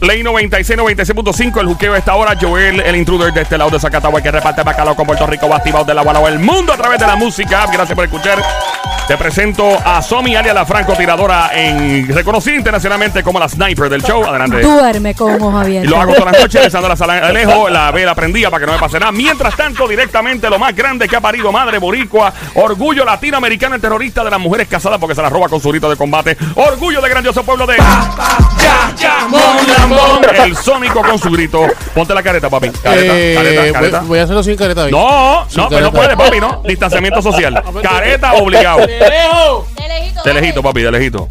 Ley 96, 96.5, el juqueo de esta hora. Joel, el intruder de este lado de Zacatagua que reparte bacalao con Puerto Rico, va activado de la o el mundo a través de la música. Gracias por escuchar. Te presento a Somi alias la francotiradora en reconocida internacionalmente como la sniper del show. Adelante. Duerme con un ojo Y abierto. lo hago todas las noches, besando la sala de lejos, la vela prendida para que no me pase nada. Mientras tanto, directamente lo más grande que ha parido madre boricua, orgullo latinoamericano el terrorista de las mujeres casadas porque se las roba con su grito de combate, orgullo de grandioso pueblo de ya, ya, mon, lambón. el sónico con su grito. Ponte la careta, papi. Careta, Eh, careta, voy- careta. Voy, a hacerlo sin careta hoy. No, Sin no, pero no careta. puede, papi, no. Distanciamiento social. Careta obligado. ¡De lejos! De lejito. De lejito, papi, de lejito.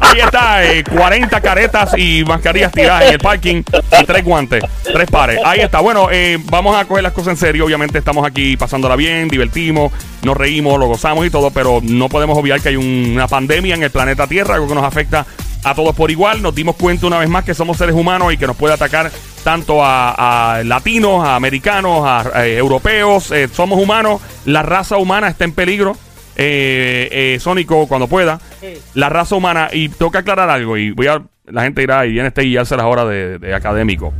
Ahí está, eh, 40 caretas y mascarillas tiradas en el parking y tres guantes, tres pares. Ahí está. Bueno, eh, vamos a coger las cosas en serio. Obviamente estamos aquí pasándola bien, divertimos, nos reímos, lo gozamos y todo, pero no podemos obviar que hay un- una pandemia en el planeta Tierra, algo que nos afecta a todos por igual. Nos dimos cuenta una vez más que somos seres humanos y que nos puede atacar tanto a, a latinos, a americanos, a, eh, europeos. Eh, somos humanos, la raza humana está en peligro. Eh, eh, Sónico, cuando pueda, la raza humana, y tengo que aclarar algo, y voy a, la gente irá y viene este guiarse las horas de, de académico.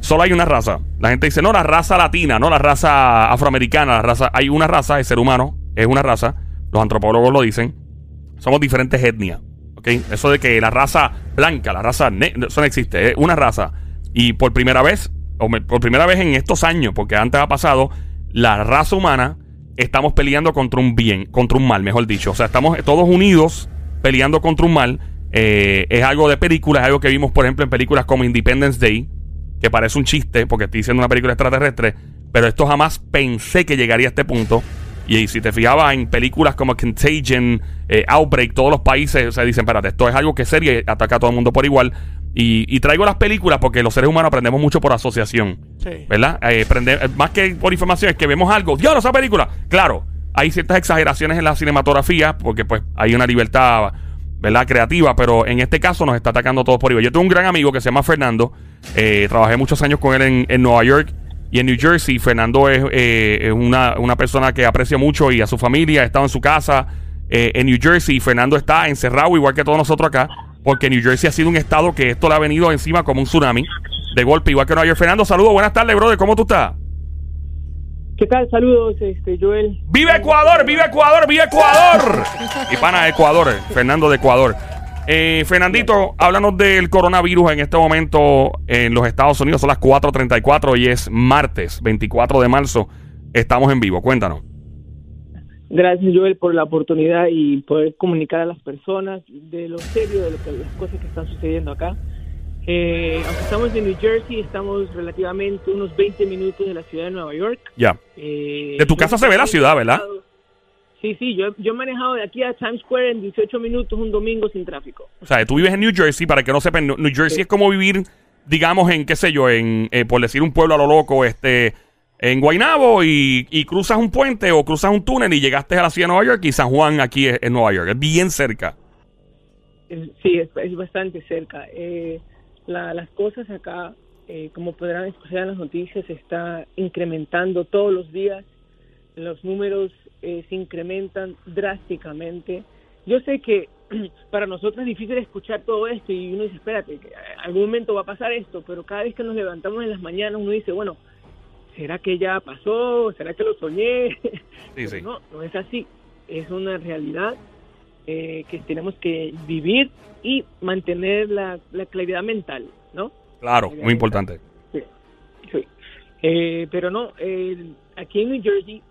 Solo hay una raza. La gente dice, no, la raza latina, no la raza afroamericana, la raza, hay una raza, el ser humano es una raza, los antropólogos lo dicen, somos diferentes etnias. ¿ok? Eso de que la raza blanca, la raza ne- eso no existe, es una raza. Y por primera vez, o por primera vez en estos años, porque antes ha pasado, la raza humana estamos peleando contra un bien, contra un mal, mejor dicho. O sea, estamos todos unidos peleando contra un mal. Eh, es algo de películas, es algo que vimos, por ejemplo, en películas como Independence Day, que parece un chiste, porque estoy diciendo una película extraterrestre, pero esto jamás pensé que llegaría a este punto. Y si te fijabas en películas como Contagion, eh, Outbreak, todos los países se dicen, espérate, esto es algo que es serio y ataca a todo el mundo por igual. Y, y traigo las películas porque los seres humanos aprendemos mucho por asociación. Sí. ¿Verdad? Eh, eh, más que por información, es que vemos algo. ¡Dios, esa película! Claro, hay ciertas exageraciones en la cinematografía porque pues hay una libertad, ¿verdad? Creativa, pero en este caso nos está atacando todos por igual. Yo tengo un gran amigo que se llama Fernando. eh, trabajé muchos años con él en, en Nueva York y en New Jersey. Fernando es, eh, es una, una persona que aprecio mucho y a su familia. Ha estado en su casa eh, en New Jersey. Fernando está encerrado igual que todos nosotros acá. Porque New Jersey ha sido un estado que esto le ha venido encima como un tsunami. De golpe, igual que Nueva York. Fernando, saludos. Buenas tardes, brother. ¿Cómo tú estás? ¿Qué tal? Saludos, este, Joel. ¡Viva Ecuador! ¡Viva Ecuador! ¡Viva Ecuador! Y pana Ecuador, Fernando de Ecuador. Eh, Fernandito, háblanos del coronavirus en este momento en los Estados Unidos. Son las 4.34 y es martes 24 de marzo. Estamos en vivo. Cuéntanos. Gracias, Joel, por la oportunidad y poder comunicar a las personas de lo serio de lo que, las cosas que están sucediendo acá. Eh, aunque estamos en New Jersey, estamos relativamente unos 20 minutos de la ciudad de Nueva York. Ya. Eh, De tu casa se ve la ciudad, ¿verdad? Sí, sí, yo, yo he manejado de aquí a Times Square en 18 minutos un domingo sin tráfico. O sea, tú vives en New Jersey, para que no sepan, New Jersey es como vivir, digamos, en, qué sé yo, en, eh, por decir un pueblo a lo loco, este, en Guaynabo y, cruzas un puente o cruzas un túnel y llegaste a la ciudad de Nueva York y San Juan aquí es, es Nueva York, es bien cerca. Eh, Sí, es, bastante cerca. Eh, la- las cosas acá, eh, como podrán escuchar en las noticias, está incrementando todos los días. Los números eh, se incrementan drásticamente. Yo sé que para nosotros es difícil escuchar todo esto y uno dice, espérate, en algún momento va a pasar esto, pero cada vez que nos levantamos en las mañanas uno dice, bueno, ¿será que ya pasó? ¿Será que lo soñé? Sí, sí. No, no es así. Es una realidad eh, que tenemos que vivir y mantener la, la claridad mental, ¿no? Claro, muy importante. Sí. sí. Eh, pero no, eh, aquí en New Jersey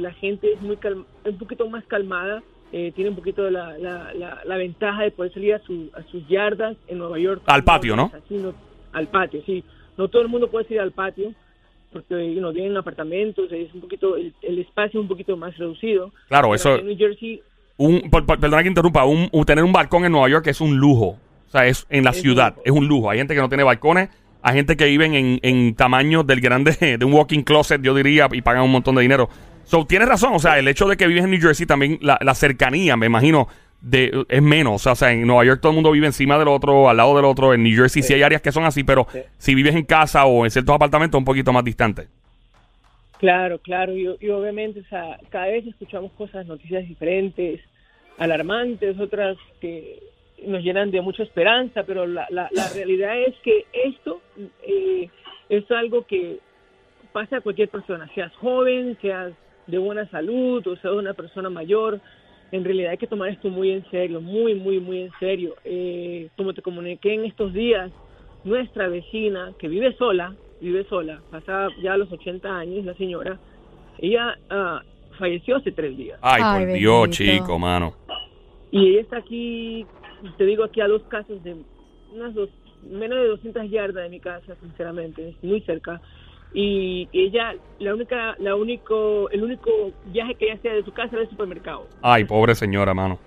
la gente es muy calm- un poquito más calmada, eh, tiene un poquito la, la, la, la ventaja de poder salir a, su, a sus yardas en Nueva York. Al patio, ¿no? así, al patio, sí. No todo el mundo puede salir al patio porque you know, vienen apartamentos, es un poquito el, el espacio es un poquito más reducido. Claro, Pero eso, En New Jersey un, por- por- perdona que interrumpa, un, un- tener un balcón en Nueva York es un lujo. O sea, es en la Es un ciudad, lujo. es un lujo. Hay gente que no tiene balcones, hay gente que viven en, en tamaños del grande, de un walking closet, yo diría, y pagan un montón de dinero. So, tienes razón, o sea, el hecho de que vives en New Jersey también, la, la cercanía, me imagino, de, es menos. O sea, en Nueva York todo el mundo vive encima del otro, al lado del otro. En New Jersey sí, hay áreas que son así, pero Sí. si vives en casa o en ciertos apartamentos, un poquito más distante. Claro, claro, y, y obviamente, o sea, cada vez escuchamos cosas, noticias diferentes. alarmantes, otras que nos llenan de mucha esperanza, pero la, la, la realidad es que esto eh, es algo que pasa a cualquier persona, seas joven, seas de buena salud o seas una persona mayor. En realidad hay que tomar esto muy en serio, muy, muy, muy en serio. Eh, como te comuniqué en estos días, nuestra vecina que vive sola, vive sola, pasa ya a los 80 años, la señora, ella ah, falleció hace tres días. Ay, Ay, por Dios, bendito. chico, mano. Y ella está aquí, te digo, aquí a dos casas de unas dos, menos de 200 yardas de mi casa, sinceramente, es muy cerca. Y ella, la única, la único, el único viaje que ella hacía de su casa era al supermercado. Ay, pobre señora, mano.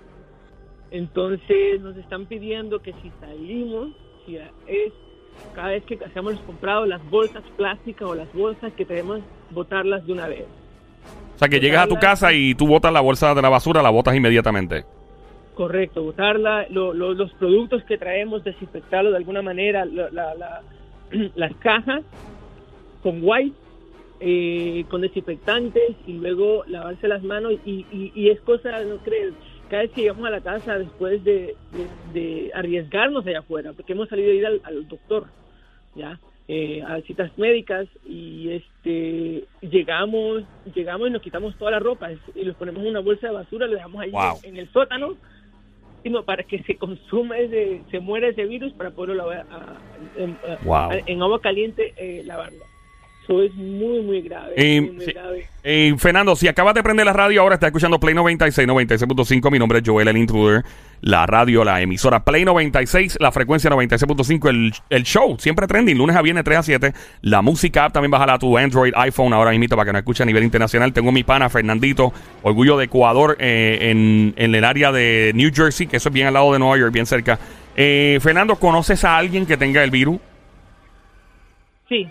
Entonces nos están pidiendo que si salimos, si es cada vez que hacemos los comprados, las bolsas plásticas o las bolsas que tenemos, botarlas de una vez. O sea, que llegas a tu casa y tú botas la bolsa de la basura, la botas inmediatamente. Correcto, botarla, lo- lo- los productos que traemos, desinfectarlos de alguna manera, la- la- la- las cajas con white, eh, con desinfectantes y luego lavarse las manos y, y- y es cosa, no crees, cada vez que llegamos a la casa después de, de- de arriesgarnos allá afuera, porque hemos salido a ir al, al doctor, ya, eh, a citas médicas y este llegamos, llegamos y nos quitamos toda la ropa y los ponemos en una bolsa de basura, lo dejamos ahí Wow. en el sótano y no, para que se consuma ese, se muera ese virus para poderlo lavar a- en, a- Wow. en agua caliente eh, lavarlo. Eso es muy, muy grave. Eh, muy, muy sí. grave. Eh, Fernando, si acabas de prender la radio, ahora está escuchando Play 96, 96.5. Mi nombre es Joel, el intruder. La radio, la emisora Play 96, la frecuencia 96.5. El, el show, siempre trending, lunes a viernes, 3 a 7. La música app también bájala a tu Android, iPhone, ahora mismo para que nos escuche a nivel internacional. Tengo mi pana Fernandito, orgullo de Ecuador, eh, en, en el área de New Jersey, que eso es bien al lado de Nueva York, bien cerca. Eh, Fernando, ¿conoces a alguien que tenga el virus? Sí.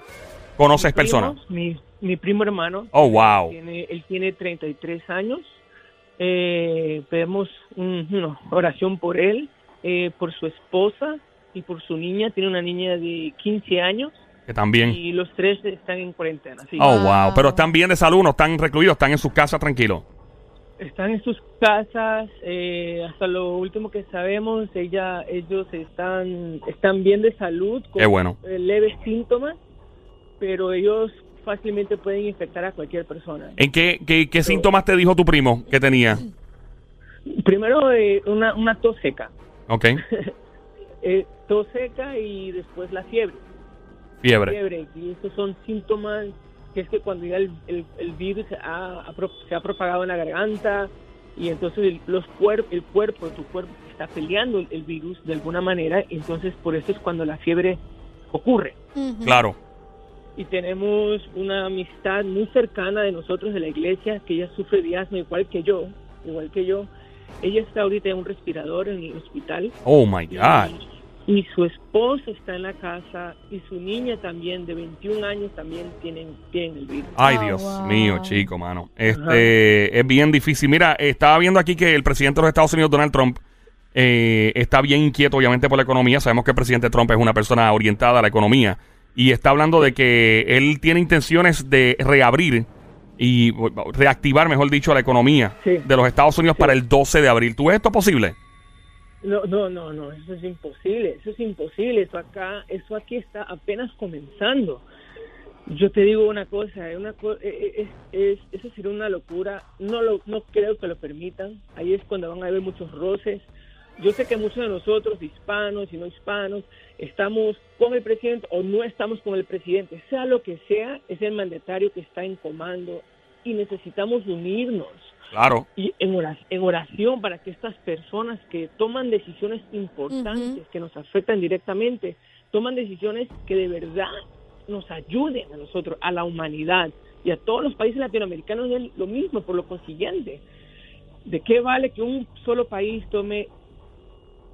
¿Conoces personas? Mi, mi primo hermano. Oh, wow. Tiene, él tiene 33 años. Eh, pedimos un- una oración por él, eh, por su esposa y por su niña. Tiene una niña de 15 años Que también. y los tres están en cuarentena. sí. Oh, wow. Pero están bien de salud, no están recluidos, están en sus casas tranquilos. Están en sus casas. eh, hasta lo último que sabemos, ella, ellos están, están bien de salud, con Qué bueno. eh, leves síntomas, pero ellos fácilmente pueden infectar a cualquier persona. ¿En qué, qué, qué síntomas te dijo tu primo que tenía? Primero, eh, una, una tos seca. Ok. Eh, tos seca y después la fiebre. Fiebre. Fiebre. Y estos son síntomas que es que cuando ya el, el- el virus se ha, ha pro- se ha propagado en la garganta y entonces el, los cuer- el cuerpo, tu cuerpo está peleando el, virus de alguna manera, entonces por eso es cuando la fiebre ocurre. Claro. Y tenemos una amistad muy cercana de nosotros de la iglesia, que ella sufre de asma igual que yo, igual que yo. Ella está ahorita en un respirador en el hospital. Oh my God. Y, y su esposo está en la casa y su niña también de 21 años también tienen, tienen el virus. Ay, Oh, Dios wow. mío, chico, mano. Este es bien difícil. Mira, estaba viendo aquí que el presidente de los Estados Unidos, Donald Trump, eh, está bien inquieto, obviamente, por la economía. Sabemos que el presidente Trump es una persona orientada a la economía. Y está hablando de que él tiene intenciones de reabrir y reactivar, mejor dicho, la economía Sí. de los Estados Unidos Sí. para el 12 de abril. ¿Tú ves esto posible? No, no, no, no, eso es imposible, eso es imposible, eso acá, eso aquí está apenas comenzando. Yo te digo una cosa, una co- eh, es, es- eso sería una locura, no lo, no creo que lo permitan, ahí es cuando van a haber muchos roces. Yo sé que muchos de nosotros, hispanos y no hispanos, estamos con el presidente o no estamos con el presidente, sea lo que sea, es el mandatario que está en comando y necesitamos unirnos Claro. y en oración, en oración para que estas personas que toman decisiones importantes que nos afectan directamente, toman decisiones que de verdad nos ayuden a nosotros, a la humanidad y a todos los países latinoamericanos es lo mismo, por lo consiguiente. ¿De qué vale que un solo país tome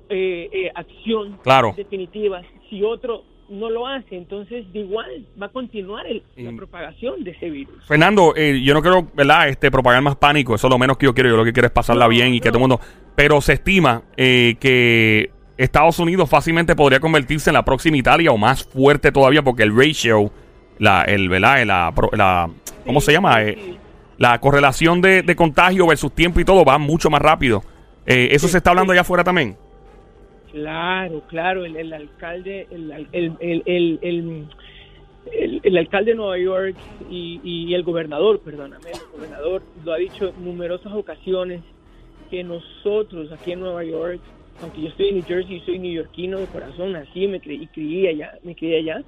eh, eh, acción Claro. definitiva si otro no lo hace? Entonces, de igual va a continuar el- la Y- propagación de ese virus. Fernando, eh, yo no quiero, ¿verdad? Este, propagar más pánico. Eso es lo menos que yo quiero. Yo lo que quiero es pasarla No, bien y que todo el mundo. Pero se estima eh, que Estados Unidos fácilmente podría convertirse en la próxima Italia o más fuerte todavía porque el ratio, la, el, ¿verdad? La, la- ¿Cómo Sí, se llama? sí, Eh, la correlación de, de contagio versus tiempo y todo va mucho más rápido. ¿Eso se está hablando allá afuera también? Claro, claro, el, el alcalde, el, el, alcalde de Nueva York y, y el gobernador, perdóname, el gobernador lo ha dicho en numerosas ocasiones que nosotros aquí en Nueva York, aunque yo estoy en New Jersey, soy neoyorquino de corazón, nací me creí, y crié allá, me crié allá,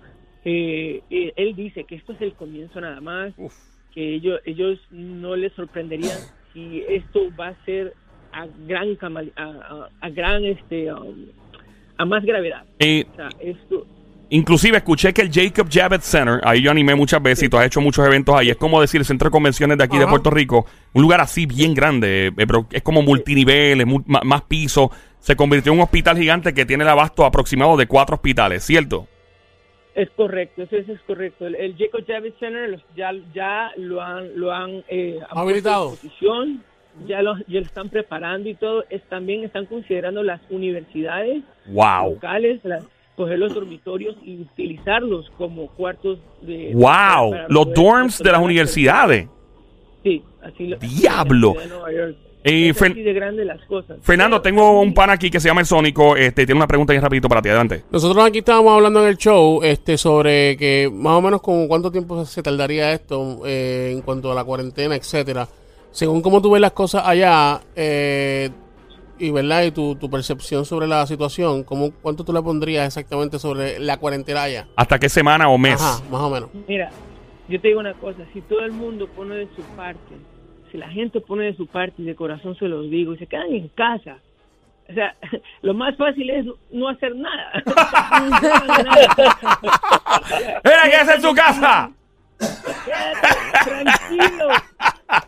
eh, eh, él dice que esto es el comienzo nada más, Uf. que ellos, ellos no les sorprendería si esto va a ser a gran a, a- a gran este um, a más gravedad. Eh, O sea, esto Inclusive escuché que el Jacob Javits Center, ahí yo animé muchas veces y tú has hecho muchos eventos ahí, es como decir el centro de convenciones de aquí de. Puerto Rico, un lugar así bien grande, eh, pero es como multinivel, es mu- ma- más pisos, se convirtió en un hospital gigante que tiene el abasto aproximado de cuatro hospitales, ¿cierto? es correcto, eso, eso es correcto. El, el Jacob Javits Center ya ya lo han lo han eh, Habilitado. disposición, ya lo, ya lo están preparando y todo. Es también están considerando las universidades Wow. locales, las- coger los dormitorios y utilizarlos como cuartos de Wow, para los dorms de las universidades. Sí, así lo. ¡Diablo! Eh, Es Fer- así de grande las cosas. Fernando, tengo un pan aquí que se llama el Sónico, este, tiene una pregunta bien rapidito para ti, adelante. Nosotros aquí estábamos hablando en el show este, sobre que más o menos como cuánto tiempo se tardaría esto eh, en cuanto a la cuarentena, etcétera. Según cómo tú ves las cosas allá eh, y verdad y tu, tu percepción sobre la situación, ¿cómo, ¿cuánto tú le pondrías exactamente sobre la cuarentena allá? ¿Hasta qué semana o mes? Ajá, más o menos. Mira, yo te digo una cosa, si todo el mundo pone de su parte, si la gente pone de su parte y de corazón se los digo y se quedan en casa, o sea, lo más fácil es no hacer nada. ¡Mira qué hace en su casa! Quédate tranquilo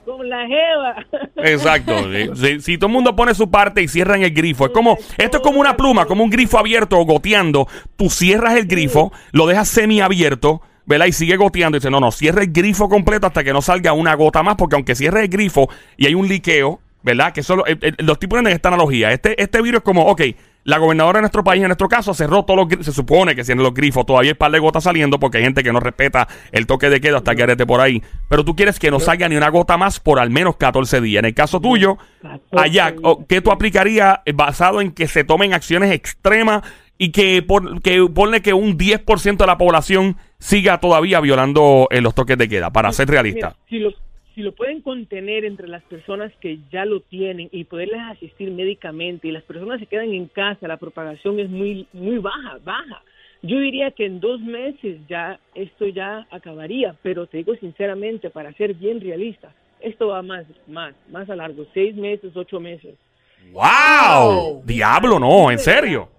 con la jeva. Exacto. Si, si- si todo el mundo pone su parte y cierran el grifo, es como, esto es como una pluma, como un grifo abierto o goteando. Tú cierras el grifo, lo dejas semiabierto, ¿verdad? Y sigue goteando. Y dice, no, no, cierra el grifo completo hasta que no salga una gota más, porque aunque cierres el grifo y hay un liqueo, ¿verdad? Que solo, eh, eh, los tipos ponen esta analogía. Este, este virus es como, ok, la gobernadora de nuestro país, en nuestro caso, cerró todos los. Se supone que cierran los grifos. Todavía hay par de gotas saliendo porque hay gente que no respeta el toque de queda hasta que arete por ahí. Pero tú quieres que no salga ni una gota más por al menos 14 días. En el caso tuyo, 14 allá, ¿qué tú aplicarías eh, basado en que se tomen acciones extremas y que, por, que ponle que un 10% de la población siga todavía violando eh, los toques de queda, para ser realista? Mira, si lo, si lo pueden contener entre las personas que ya lo tienen y poderles asistir médicamente y las personas se quedan en casa, la propagación es muy, muy baja, baja. Yo diría que en dos meses ya esto ya acabaría, pero te digo sinceramente, para ser bien realista, esto va más, más, más a largo, seis meses, ocho meses. ¡Wow! Diablo, no, en serio.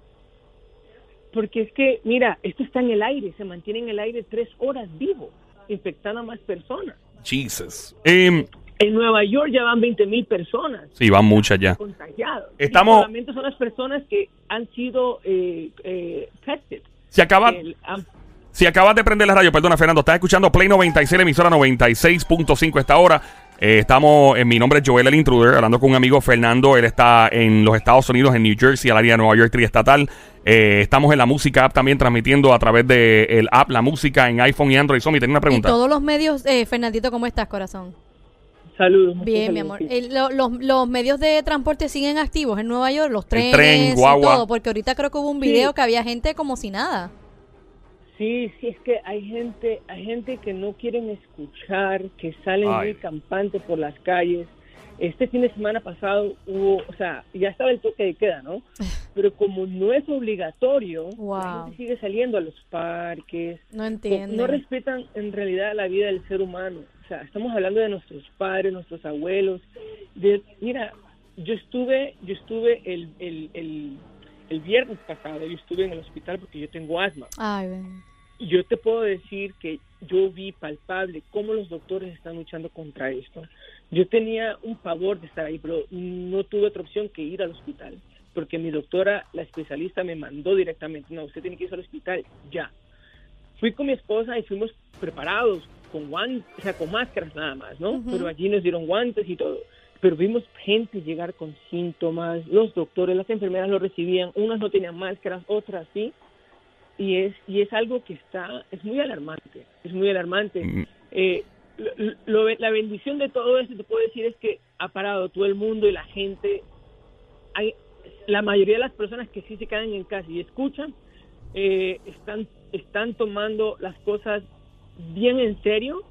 Porque es que, mira, esto está en el aire, se mantiene en el aire tres horas vivo, infectando a más personas. Jesus. Em, En Nueva York ya van 20 mil personas. sí, van muchas ya. contagiados. Estamos- Y solamente son las personas que han sido eh, eh, tested. Si acabas, El- han- si acabas de prender la radio, perdona Fernando, estás escuchando Play 96, la emisora 96.5 esta hora. Eh, estamos, en mi nombre es Joel el Intruder, hablando con un amigo Fernando. Él está en los Estados Unidos, en New Jersey, al área de Nueva York triestatal. Eh, estamos en la música app también transmitiendo a través del el app La Música en iPhone y Android. Somi, tenía una Y pregunta. todos los medios, eh, Fernandito, ¿cómo estás, corazón? Saludos. Bien, mi amor. sí. Eh, lo- los, los medios de transporte siguen activos en Nueva York, los trenes tren, y guagua. todo, porque ahorita creo que hubo un Sí. video que había gente como si nada. Sí, sí, es que hay gente, hay gente que no quieren escuchar, que salen Ay. muy campantes por las calles. Este fin de semana pasado hubo, o sea, ya estaba el toque de queda, ¿no? Pero como no es obligatorio, la gente sigue saliendo a los parques, No entiendo. no respetan en realidad la vida del ser humano. O sea, estamos hablando de nuestros padres, nuestros abuelos. De, mira, yo estuve, yo estuve el, el, el, el viernes pasado, yo estuve en el hospital porque yo tengo asma. Ay, ven. Yo te puedo decir que yo vi palpable cómo los doctores están luchando contra esto. Yo tenía un pavor de estar ahí, pero no tuve otra opción que ir al hospital, porque mi doctora, la especialista, me mandó directamente, no, usted tiene que ir al hospital ya. Fui con mi esposa y fuimos preparados con guantes, o sea, con máscaras nada más, ¿no? Ujú. Pero allí nos dieron guantes y todo. Pero vimos gente llegar con síntomas, los doctores, las enfermeras lo recibían, unas no tenían máscaras, otras sí y es y es algo que está es muy alarmante es muy alarmante Mm. Eh, lo- lo- la bendición de todo esto te puedo decir es que ha parado todo el mundo y la gente hay la mayoría de las personas que sí se quedan en casa y escuchan eh, están están tomando las cosas bien en serio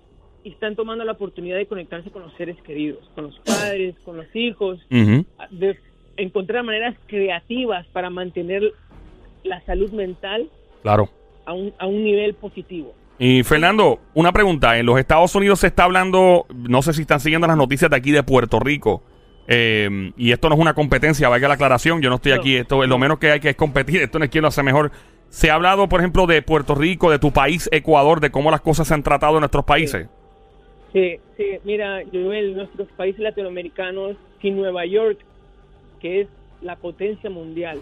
y están tomando la oportunidad de conectarse con los seres queridos, con los padres, con los hijos, de encontrar maneras creativas para mantener la salud mental Claro. a un, a un nivel positivo. Y Fernando, una pregunta. En los Estados Unidos se está hablando, no sé si están siguiendo las noticias de aquí de Puerto Rico. eh, y esto no es una competencia, valga la aclaración. Yo no estoy aquí. Esto es lo menos que hay que es competir. Esto no es quien lo hace mejor. Se ha hablado, por ejemplo, de Puerto Rico, de tu país, Ecuador, de cómo las cosas se han tratado en nuestros países. Sí, sí, mira, Joel, nuestros países latinoamericanos, si Nueva York, que es la potencia mundial,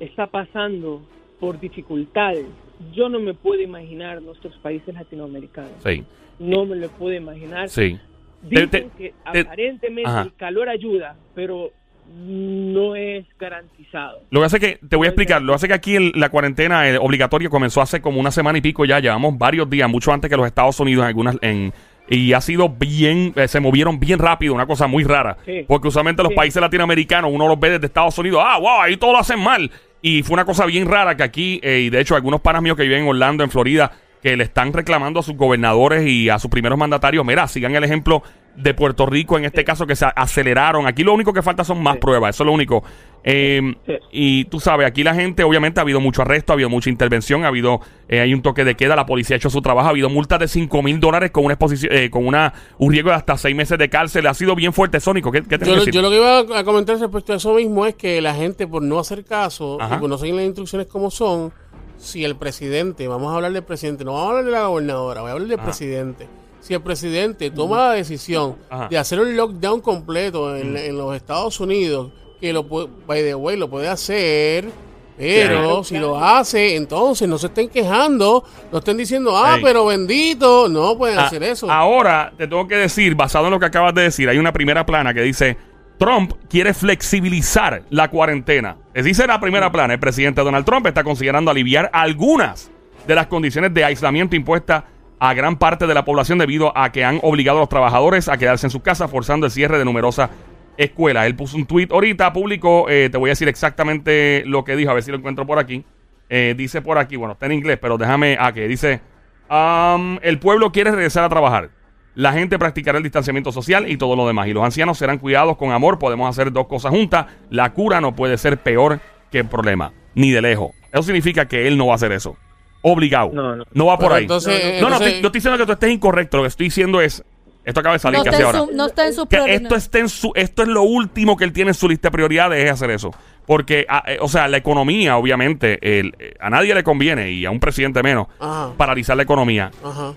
está pasando por dificultades, yo no me puedo imaginar nuestros países latinoamericanos. Sí, No me lo puedo imaginar. sí. Dicen Te- te- que te- aparentemente Ajá. el calor ayuda, pero no es garantizado. Lo que hace que, te voy a explicar, lo que hace que aquí el- la cuarentena eh, obligatoria comenzó hace como una semana y pico ya, llevamos varios días, mucho antes que los Estados Unidos en algunas, en, y ha sido bien, eh, se movieron bien rápido, una cosa muy rara, Sí. porque usualmente los Sí. países latinoamericanos, uno los ve desde Estados Unidos, ah, wow, ahí todo lo hacen mal, y fue una cosa bien rara que aquí, eh, y de hecho algunos panas míos que viven en Orlando, en Florida, que le están reclamando a sus gobernadores y a sus primeros mandatarios, mira, sigan el ejemplo de Puerto Rico, en este caso que se aceleraron. Aquí lo único que falta son más Sí. pruebas, eso es lo único. Eh, Sí. y tú sabes, aquí la gente, obviamente, ha habido mucho arresto, ha habido mucha intervención, ha habido, eh, hay un toque de queda, la policía ha hecho su trabajo, ha habido multas de 5 mil dólares con una exposición, eh, con una, un riesgo de hasta 6 meses de cárcel. Ha sido bien fuerte, Sónico. ¿Qué, qué tenés Yo, que lo- decir? yo lo que iba a comentar respecto a eso mismo es que la gente, por no hacer caso Ajá. y por no seguir las instrucciones como son, si el presidente, vamos a hablar del presidente, no vamos a hablar de la gobernadora, voy a hablar del Ajá. presidente. Si el presidente toma la decisión Ajá. de hacer un lockdown completo en, en los Estados Unidos, que lo puede, by the way, lo puede hacer, pero Claro, si claro. lo hace, entonces no se estén quejando, no estén diciendo, ah, Ey. pero bendito, no pueden Ah, hacer eso. Ahora, te tengo que decir, basado en lo que acabas de decir, hay una primera plana que dice, Trump quiere flexibilizar la cuarentena. Es dice la primera plana, el presidente Donald Trump está considerando aliviar algunas de las condiciones de aislamiento impuestas a gran parte de la población debido a que han obligado a los trabajadores a quedarse en sus casas, forzando el cierre de numerosas escuelas. Él puso un tweet ahorita, publicó, eh, te voy a decir exactamente lo que dijo, a ver si lo encuentro por aquí. Eh, dice por aquí, bueno, está en inglés, pero déjame, ah, que dice, um, el pueblo quiere regresar a trabajar. La gente practicará el distanciamiento social y todo lo demás. Y los ancianos serán cuidados con amor. Podemos hacer dos cosas juntas. La cura no puede ser peor que el problema, ni de lejos. Eso significa que él no va a hacer eso. Obligado. No, no. va por Pero ahí. entonces- no, no, entonces- estoy- yo estoy diciendo que tú estés incorrecto. Lo que estoy diciendo es. Esto acaba de salir No casi está, en ahora. su, no está en su Que prioridad. esto, esté en su, esto es lo último que él tiene en su lista de prioridades, es hacer eso. Porque, a- eh, o sea, la economía, obviamente, el- eh, a nadie le conviene, y a un presidente menos, Ajá. paralizar la economía. Ajá.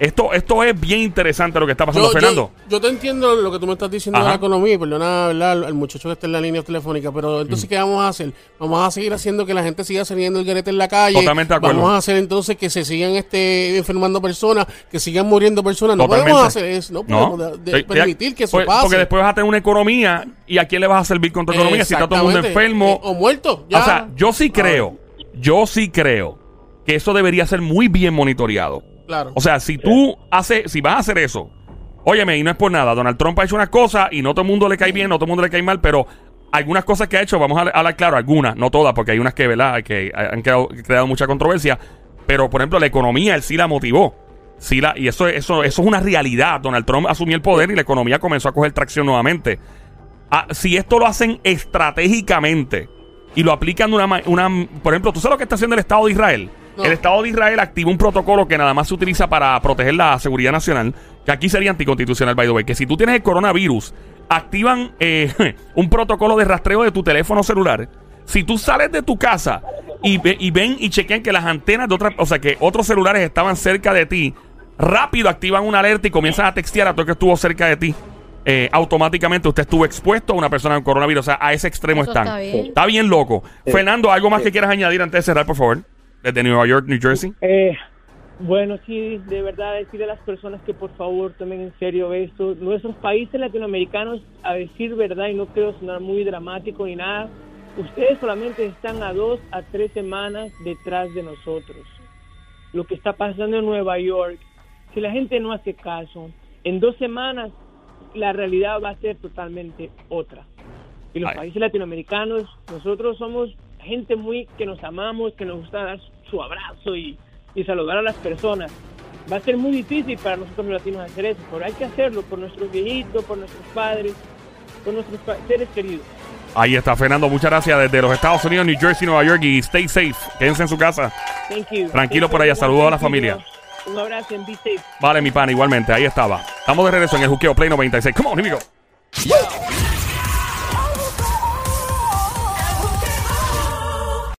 Esto, esto es bien interesante lo que está pasando, Yo, Fernando. yo, yo te entiendo lo que tú me estás diciendo de la economía, y perdona ¿verdad? al, al muchacho que está en la línea telefónica, pero entonces, ¿qué vamos a hacer? Vamos a seguir haciendo que la gente siga saliendo el garete en la calle. Totalmente de acuerdo. Vamos a hacer entonces que se sigan este enfermando personas, que sigan muriendo personas. No Totalmente. podemos hacer eso, no podemos de- de- permitir que eso pues, pase. Porque después vas a tener una economía y a quién le vas a servir con tu economía si está todo el mundo enfermo. Eh, o muerto. ya. O sea, yo sí creo, yo sí creo que eso debería ser muy bien monitoreado. Claro. O sea, si tú haces, si vas a hacer eso, óyeme, y no es por nada, Donald Trump ha hecho unas cosas y no todo el mundo le cae bien, no todo el mundo le cae mal, pero algunas cosas que ha hecho, vamos a hablar claro, algunas, no todas, porque hay unas que, ¿verdad?, que han creado, creado mucha controversia, pero por ejemplo, la economía, él sí la motivó. Sí la, y eso, eso, eso es una realidad. Donald Trump asumió el poder y la economía comenzó a coger tracción nuevamente. Ah, si esto lo hacen estratégicamente y lo aplican de una, una... Por ejemplo, ¿tú sabes lo que está haciendo el Estado de Israel? No. El Estado de Israel activa un protocolo que nada más se utiliza para proteger la seguridad nacional, que aquí sería anticonstitucional, by the way, que si tú tienes el coronavirus, activan eh, un protocolo de rastreo de tu teléfono celular. Si tú sales de tu casa y, ve- y ven y chequean que las antenas de otras, o sea, que otros celulares estaban cerca de ti, rápido activan una alerta y comienzan a textear a todo el que estuvo cerca de ti. Eh, automáticamente usted estuvo expuesto a una persona con coronavirus. O sea, a ese extremo Eso están. está bien. Está bien loco. Fernando, ¿algo más que quieras añadir antes de cerrar, por favor? Desde Nueva York, New Jersey. Eh, bueno, sí, de verdad decirle a las personas que por favor tomen en serio esto. Nuestros países latinoamericanos, a decir verdad, y no quiero sonar muy dramático ni nada, ustedes solamente están a dos a tres semanas detrás de nosotros. Lo que está pasando en Nueva York, si la gente no hace caso, en dos semanas la realidad va a ser totalmente otra. Y los Ay. países latinoamericanos, nosotros somos gente muy que nos amamos, que nos gusta dar su abrazo y, y saludar a las personas. Va a ser muy difícil para nosotros los latinos hacer eso, pero hay que hacerlo por nuestros viejitos, por nuestros padres, por nuestros pa- seres queridos. Ahí está, Fernando. Muchas gracias desde los Estados Unidos, New Jersey, Nueva York. Y stay safe. Quédense en su casa. Thank you. Tranquilo Thank por allá. Saludos a la familia. Un abrazo en Be Safe. Vale, mi pana, igualmente. Ahí estaba. Estamos de regreso en el Juqueo Play 96. Come on, here we go.